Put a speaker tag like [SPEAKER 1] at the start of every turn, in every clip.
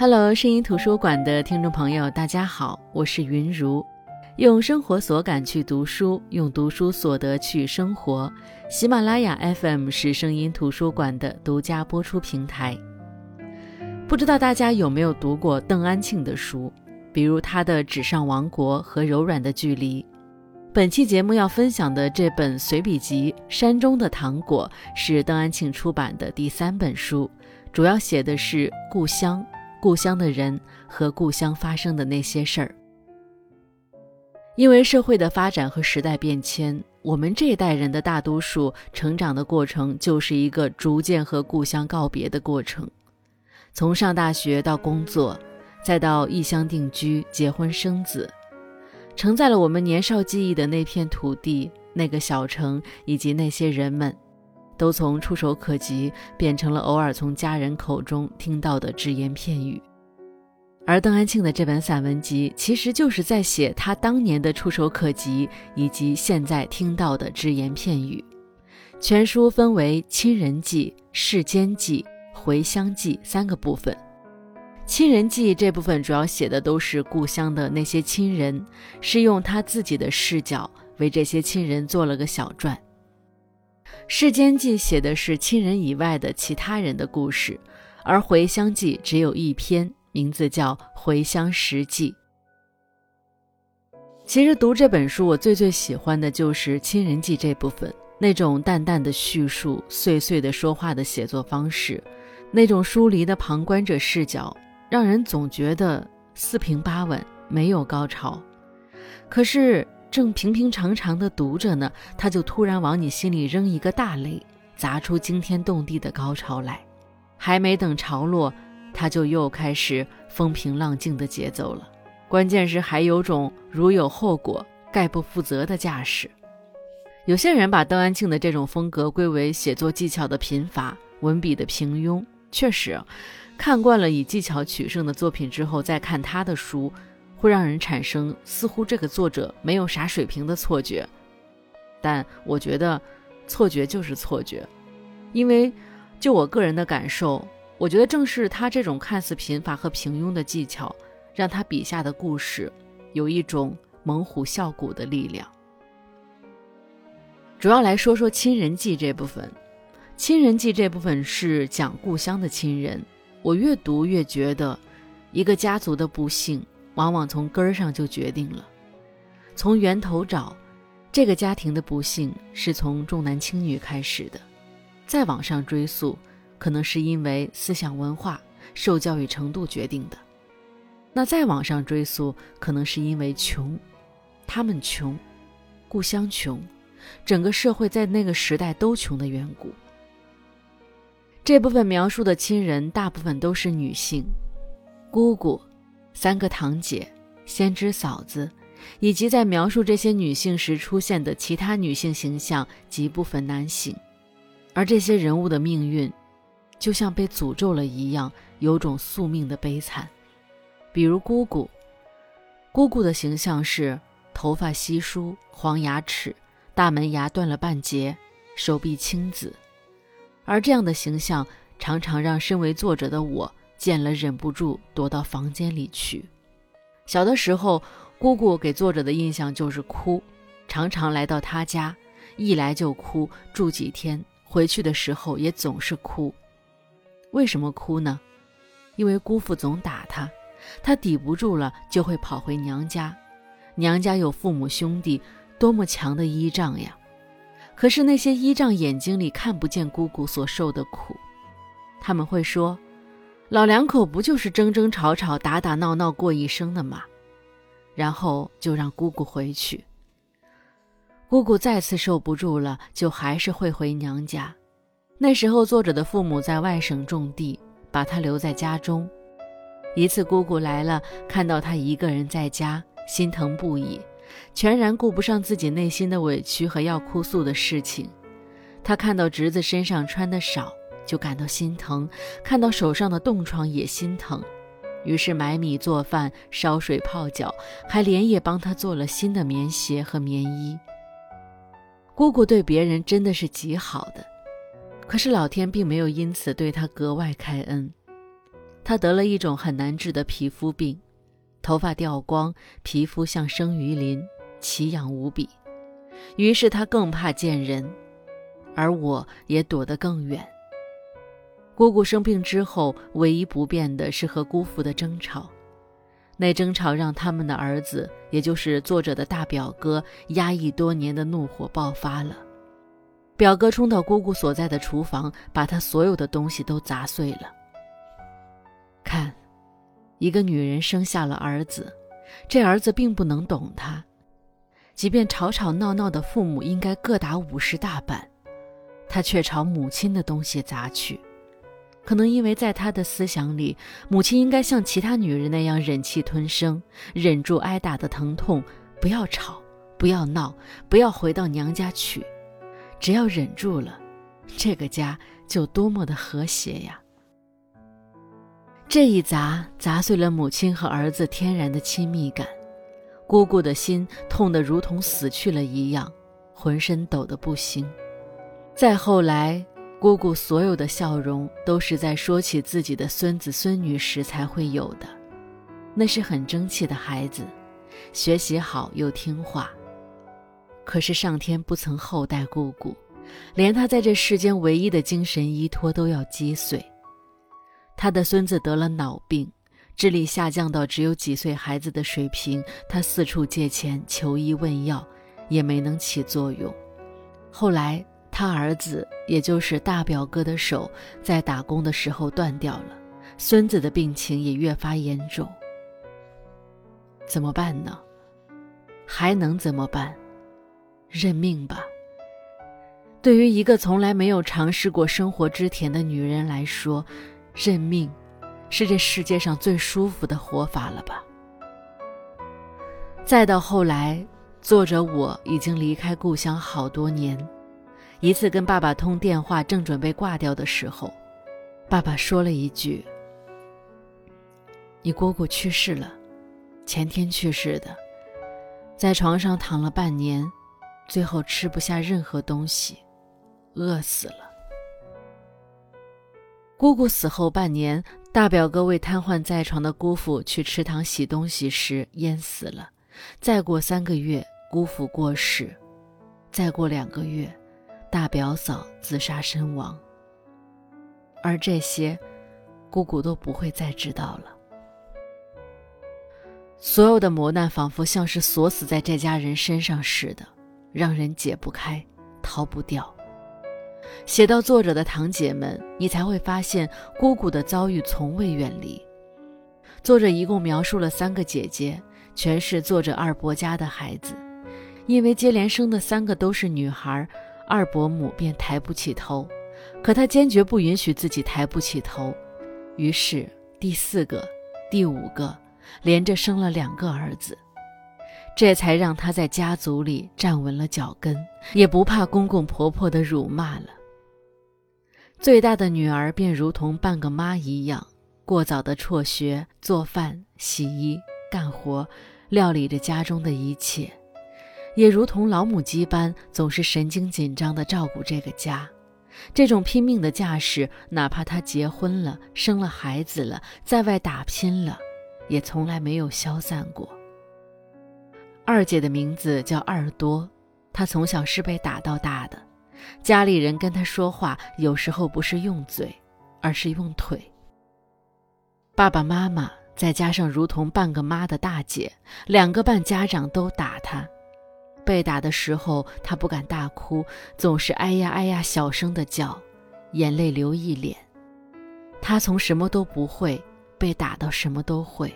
[SPEAKER 1] Hello，声音图书馆的听众朋友，大家好，我是云如，用生活所感去读书，用读书所得去生活。喜马拉雅 FM 是声音图书馆的独家播出平台。不知道大家有没有读过邓安庆的书，比如他的《纸上王国》和《柔软的距离》。本期节目要分享的这本随笔集《山中的糖果》是邓安庆出版的第三本书，主要写的是故乡。故乡的人和故乡发生的那些事儿，因为社会的发展和时代变迁，我们这一代人的大多数成长的过程就是一个逐渐和故乡告别的过程。从上大学到工作，再到异乡定居、结婚生子，承载了我们年少记忆的那片土地、那个小城以及那些人们。都从触手可及变成了偶尔从家人口中听到的只言片语，而邓安庆的这本散文集其实就是在写他当年的触手可及以及现在听到的只言片语。全书分为亲人记、世间记、回乡记三个部分。亲人记这部分主要写的都是故乡的那些亲人，是用他自己的视角为这些亲人做了个小传。《世间记》写的是亲人以外的其他人的故事，而《回乡记》只有一篇，名字叫《回乡实记》。其实读这本书，我最最喜欢的就是亲人记这部分，那种淡淡的叙述、碎碎的说话的写作方式，那种疏离的旁观者视角，让人总觉得四平八稳，没有高潮。可是。正平平常常的读着呢，他就突然往你心里扔一个大雷，砸出惊天动地的高潮来。还没等潮落，他就又开始风平浪静的节奏了。关键是还有种如有后果，概不负责的架势。有些人把邓安庆的这种风格归为写作技巧的贫乏，文笔的平庸。确实，看惯了以技巧取胜的作品之后，再看他的书。会让人产生似乎这个作者没有啥水平的错觉，但我觉得错觉就是错觉，因为就我个人的感受，我觉得正是他这种看似贫乏和平庸的技巧，让他笔下的故事有一种猛虎啸谷的力量。主要来说说亲人记这部分，亲人记这部分是讲故乡的亲人，我越读越觉得一个家族的不幸。往往从根儿上就决定了，从源头找，这个家庭的不幸是从重男轻女开始的，再往上追溯，可能是因为思想文化、受教育程度决定的，那再往上追溯，可能是因为穷，他们穷，故乡穷，整个社会在那个时代都穷的缘故。这部分描述的亲人大部分都是女性，姑姑。三个堂姐、先知嫂子，以及在描述这些女性时出现的其他女性形象及部分男性，而这些人物的命运，就像被诅咒了一样，有种宿命的悲惨。比如姑姑，姑姑的形象是头发稀疏、黄牙齿、大门牙断了半截、手臂青紫，而这样的形象常常让身为作者的我。见了忍不住躲到房间里去。小的时候，姑姑给作者的印象就是哭，常常来到他家，一来就哭，住几天，回去的时候也总是哭。为什么哭呢？因为姑父总打他，他抵不住了就会跑回娘家。娘家有父母兄弟，多么强的依仗呀！可是那些依仗眼睛里看不见姑姑所受的苦，他们会说。老两口不就是争争吵吵、打打闹闹过一生的吗？然后就让姑姑回去。姑姑再次受不住了，就还是会回娘家。那时候，作者的父母在外省种地，把他留在家中。一次，姑姑来了，看到他一个人在家，心疼不已，全然顾不上自己内心的委屈和要哭诉的事情。他看到侄子身上穿的少。就感到心疼，看到手上的冻疮也心疼，于是买米做饭、烧水泡脚，还连夜帮他做了新的棉鞋和棉衣。姑姑对别人真的是极好的，可是老天并没有因此对她格外开恩。他得了一种很难治的皮肤病，头发掉光，皮肤像生鱼鳞，奇痒无比。于是他更怕见人，而我也躲得更远。姑姑生病之后，唯一不变的是和姑父的争吵。那争吵让他们的儿子，也就是作者的大表哥，压抑多年的怒火爆发了。表哥冲到姑姑所在的厨房，把他所有的东西都砸碎了。看，一个女人生下了儿子，这儿子并不能懂她，即便吵吵闹闹的父母应该各打五十大板，他却朝母亲的东西砸去。可能因为在他的思想里，母亲应该像其他女人那样忍气吞声，忍住挨打的疼痛，不要吵，不要闹，不要回到娘家去。只要忍住了，这个家就多么的和谐呀！这一砸砸碎了母亲和儿子天然的亲密感，姑姑的心痛得如同死去了一样，浑身抖得不行。再后来。姑姑所有的笑容都是在说起自己的孙子孙女时才会有的，那是很争气的孩子，学习好又听话。可是上天不曾厚待姑姑，连她在这世间唯一的精神依托都要击碎。她的孙子得了脑病，智力下降到只有几岁孩子的水平，她四处借钱求医问药，也没能起作用。后来。他儿子，也就是大表哥的手，在打工的时候断掉了，孙子的病情也越发严重。怎么办呢？还能怎么办？认命吧。对于一个从来没有尝试过生活之甜的女人来说，认命，是这世界上最舒服的活法了吧？再到后来，作者我已经离开故乡好多年。一次跟爸爸通电话，正准备挂掉的时候，爸爸说了一句：“你姑姑去世了，前天去世的，在床上躺了半年，最后吃不下任何东西，饿死了。姑姑死后半年，大表哥为瘫痪在床的姑父去池塘洗东西时淹死了。再过三个月，姑父过世，再过两个月。”大表嫂自杀身亡，而这些，姑姑都不会再知道了。所有的磨难仿佛像是锁死在这家人身上似的，让人解不开，逃不掉。写到作者的堂姐们，你才会发现姑姑的遭遇从未远离。作者一共描述了三个姐姐，全是作者二伯家的孩子，因为接连生的三个都是女孩。二伯母便抬不起头，可他坚决不允许自己抬不起头，于是第四个、第五个连着生了两个儿子，这才让他在家族里站稳了脚跟，也不怕公公婆婆的辱骂了。最大的女儿便如同半个妈一样，过早的辍学、做饭、洗衣、干活，料理着家中的一切。也如同老母鸡般，总是神经紧张地照顾这个家。这种拼命的架势，哪怕她结婚了、生了孩子了，在外打拼了，也从来没有消散过。二姐的名字叫二多，她从小是被打到大的，家里人跟她说话，有时候不是用嘴，而是用腿。爸爸妈妈再加上如同半个妈的大姐，两个半家长都打她。被打的时候，他不敢大哭，总是哎呀哎呀小声的叫，眼泪流一脸。他从什么都不会，被打到什么都会，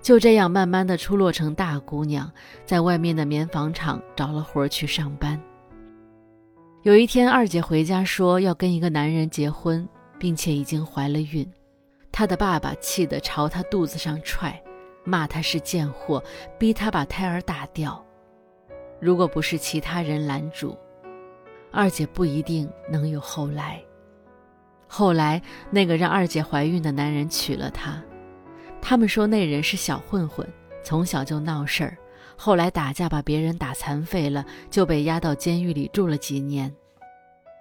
[SPEAKER 1] 就这样慢慢的出落成大姑娘，在外面的棉纺厂找了活去上班。有一天，二姐回家说要跟一个男人结婚，并且已经怀了孕，她的爸爸气得朝她肚子上踹，骂她是贱货，逼她把胎儿打掉。如果不是其他人拦住，二姐不一定能有后来。后来那个让二姐怀孕的男人娶了她，他们说那人是小混混，从小就闹事儿，后来打架把别人打残废了，就被押到监狱里住了几年。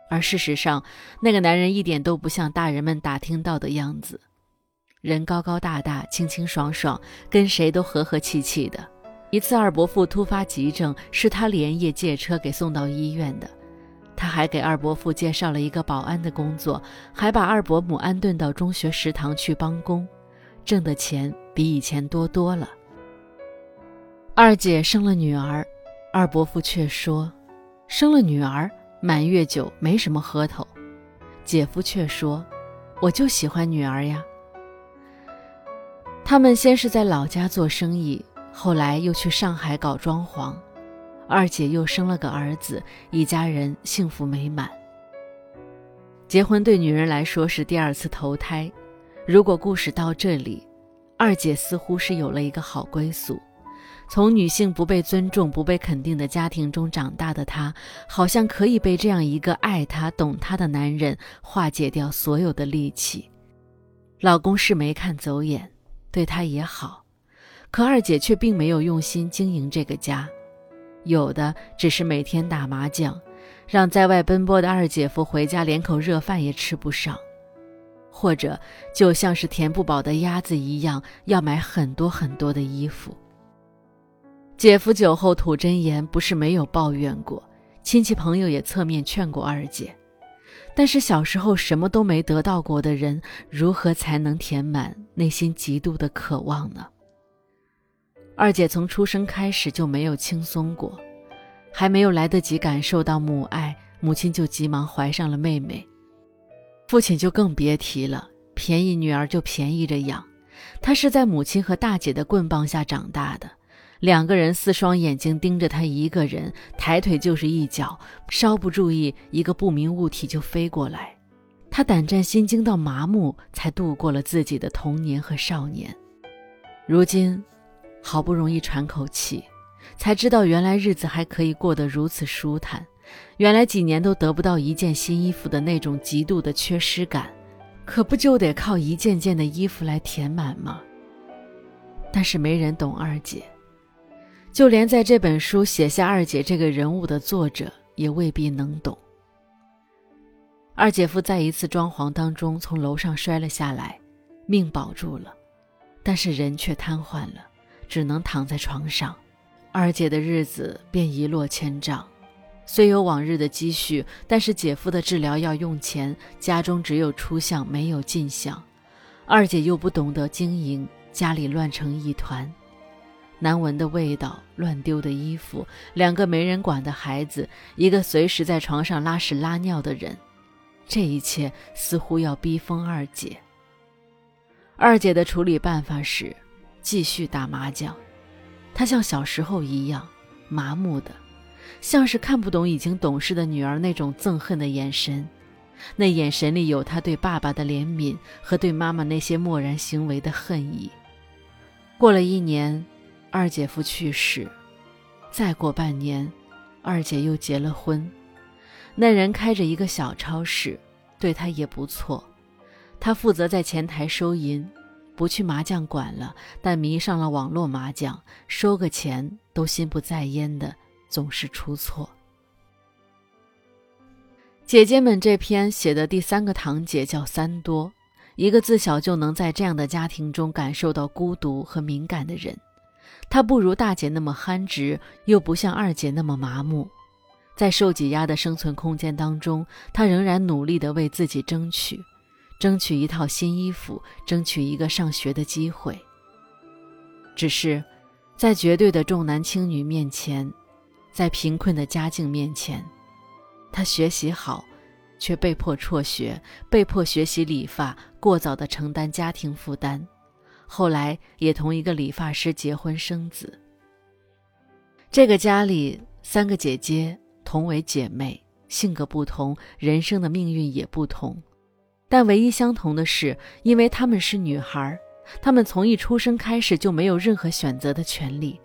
[SPEAKER 1] 而事实上，那个男人一点都不像大人们打听到的样子。人高高大大，清清爽爽，跟谁都和和气气的。一次二伯父突发急症，是他连夜借车给送到医院的。他还给二伯父介绍了一个保安的工作，还把二伯母安顿到中学食堂去帮工，挣的钱比以前多多了。二姐生了女儿，二伯父却说：“生了女儿，满月酒没什么喝头。”姐夫却说：“我就喜欢女儿呀。”他们先是在老家做生意。后来又去上海搞装潢，二姐又生了个儿子，一家人幸福美满。结婚对女人来说是第二次投胎。如果故事到这里，二姐似乎是有了一个好归宿。从女性不被尊重、不被肯定的家庭中长大的她，好像可以被这样一个爱她、懂她的男人化解掉所有的戾气。老公是没看走眼，对她也好。可二姐却并没有用心经营这个家，有的只是每天打麻将，让在外奔波的二姐夫回家连口热饭也吃不上，或者就像是填不饱的鸭子一样，要买很多很多的衣服。姐夫酒后吐真言，不是没有抱怨过，亲戚朋友也侧面劝过二姐，但是小时候什么都没得到过的人，如何才能填满内心极度的渴望呢？二姐从出生开始就没有轻松过，还没有来得及感受到母爱，母亲就急忙怀上了妹妹，父亲就更别提了，便宜女儿就便宜着养。他是在母亲和大姐的棍棒下长大的，两个人四双眼睛盯着他一个人，抬腿就是一脚，稍不注意，一个不明物体就飞过来，他胆战心惊到麻木，才度过了自己的童年和少年。如今。好不容易喘口气，才知道原来日子还可以过得如此舒坦。原来几年都得不到一件新衣服的那种极度的缺失感，可不就得靠一件件的衣服来填满吗？但是没人懂二姐，就连在这本书写下二姐这个人物的作者也未必能懂。二姐夫在一次装潢当中从楼上摔了下来，命保住了，但是人却瘫痪了。只能躺在床上，二姐的日子便一落千丈。虽有往日的积蓄，但是姐夫的治疗要用钱，家中只有出项没有进项。二姐又不懂得经营，家里乱成一团，难闻的味道，乱丢的衣服，两个没人管的孩子，一个随时在床上拉屎拉尿的人，这一切似乎要逼疯二姐。二姐的处理办法是。继续打麻将，他像小时候一样麻木的，像是看不懂已经懂事的女儿那种憎恨的眼神。那眼神里有他对爸爸的怜悯和对妈妈那些漠然行为的恨意。过了一年，二姐夫去世，再过半年，二姐又结了婚。那人开着一个小超市，对他也不错，他负责在前台收银。不去麻将馆了，但迷上了网络麻将，收个钱都心不在焉的，总是出错。姐姐们这篇写的第三个堂姐叫三多，一个自小就能在这样的家庭中感受到孤独和敏感的人。她不如大姐那么憨直，又不像二姐那么麻木，在受挤压的生存空间当中，她仍然努力地为自己争取。争取一套新衣服，争取一个上学的机会。只是，在绝对的重男轻女面前，在贫困的家境面前，他学习好，却被迫辍学，被迫学习理发，过早的承担家庭负担。后来也同一个理发师结婚生子。这个家里三个姐姐同为姐妹，性格不同，人生的命运也不同。但唯一相同的是，因为她们是女孩，她们从一出生开始就没有任何选择的权利，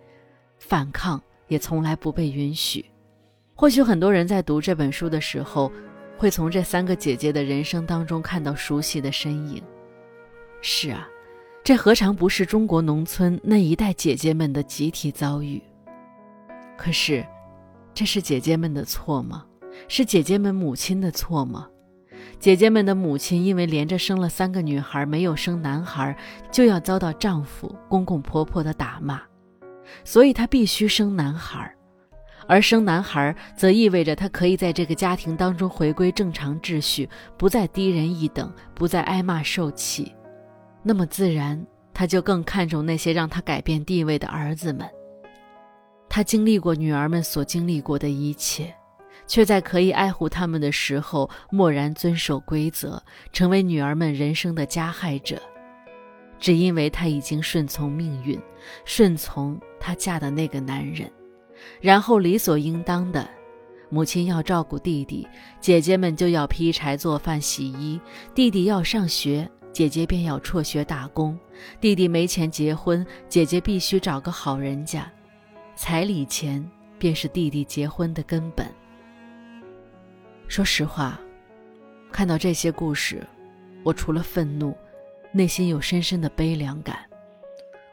[SPEAKER 1] 反抗也从来不被允许。或许很多人在读这本书的时候，会从这三个姐姐的人生当中看到熟悉的身影。是啊，这何尝不是中国农村那一代姐姐们的集体遭遇？可是，这是姐姐们的错吗？是姐姐们母亲的错吗？姐姐们的母亲因为连着生了三个女孩，没有生男孩，就要遭到丈夫、公公婆婆的打骂，所以她必须生男孩。而生男孩则意味着她可以在这个家庭当中回归正常秩序，不再低人一等，不再挨骂受气。那么自然，她就更看重那些让她改变地位的儿子们。她经历过女儿们所经历过的一切。却在可以爱护他们的时候，默然遵守规则，成为女儿们人生的加害者，只因为她已经顺从命运，顺从她嫁的那个男人，然后理所应当的，母亲要照顾弟弟，姐姐们就要劈柴做饭洗衣；弟弟要上学，姐姐便要辍学打工；弟弟没钱结婚，姐姐必须找个好人家，彩礼钱便是弟弟结婚的根本。说实话，看到这些故事，我除了愤怒，内心有深深的悲凉感。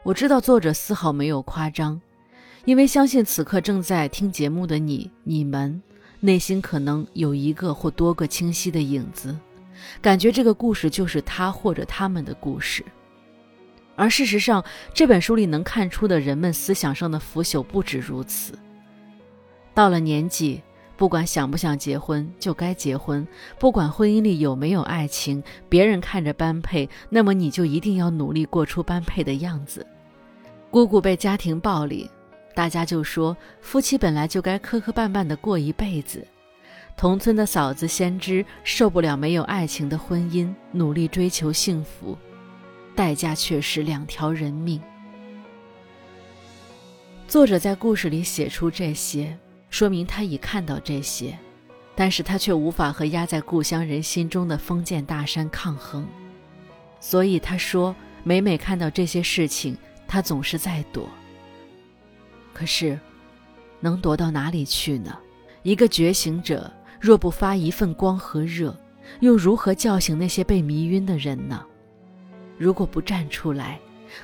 [SPEAKER 1] 我知道作者丝毫没有夸张，因为相信此刻正在听节目的你、你们，内心可能有一个或多个清晰的影子，感觉这个故事就是他或者他们的故事。而事实上，这本书里能看出的人们思想上的腐朽不止如此。到了年纪。不管想不想结婚，就该结婚；不管婚姻里有没有爱情，别人看着般配，那么你就一定要努力过出般配的样子。姑姑被家庭暴力，大家就说夫妻本来就该磕磕绊绊的过一辈子。同村的嫂子先知受不了没有爱情的婚姻，努力追求幸福，代价却是两条人命。作者在故事里写出这些。说明他已看到这些，但是他却无法和压在故乡人心中的封建大山抗衡，所以他说，每每看到这些事情，他总是在躲。可是，能躲到哪里去呢？一个觉醒者若不发一份光和热，又如何叫醒那些被迷晕的人呢？如果不站出来，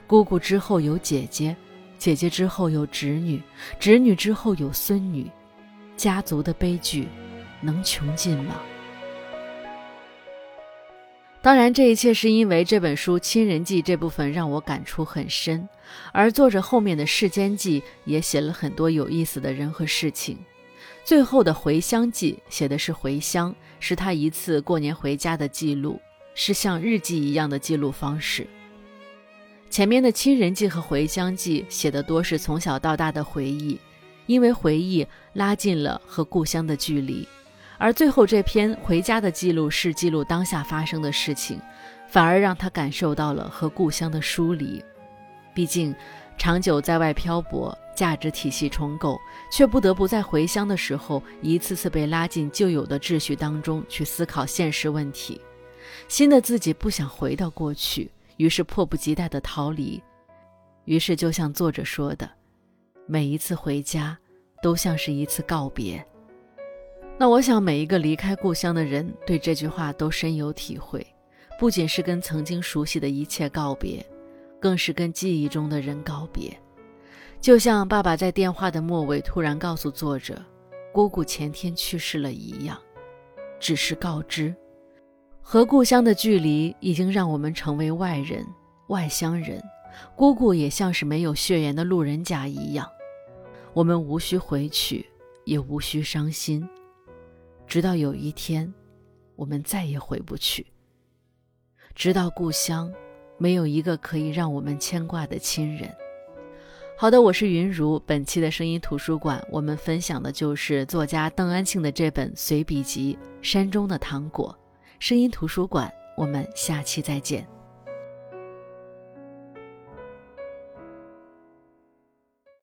[SPEAKER 1] 姑姑之后有姐姐。姐姐之后有侄女，侄女之后有孙女，家族的悲剧能穷尽吗？当然，这一切是因为这本书《亲人记》这部分让我感触很深，而作者后面的《世间记》也写了很多有意思的人和事情。最后的《回乡记》写的是回乡，是他一次过年回家的记录，是像日记一样的记录方式。前面的亲人记和回乡记写的多是从小到大的回忆，因为回忆拉近了和故乡的距离，而最后这篇回家的记录是记录当下发生的事情，反而让他感受到了和故乡的疏离。毕竟，长久在外漂泊，价值体系重构，却不得不在回乡的时候一次次被拉进旧有的秩序当中去思考现实问题。新的自己不想回到过去。于是迫不及待地逃离，于是就像作者说的，每一次回家都像是一次告别。那我想每一个离开故乡的人对这句话都深有体会，不仅是跟曾经熟悉的一切告别，更是跟记忆中的人告别。就像爸爸在电话的末尾突然告诉作者，姑姑前天去世了一样，只是告知。和故乡的距离已经让我们成为外人、外乡人，姑姑也像是没有血缘的路人甲一样。我们无需回去，也无需伤心，直到有一天，我们再也回不去。直到故乡没有一个可以让我们牵挂的亲人。好的，我是云如。本期的声音图书馆，我们分享的就是作家邓安庆的这本随笔集《山中的糖果》。声音图书馆，我们下期再见。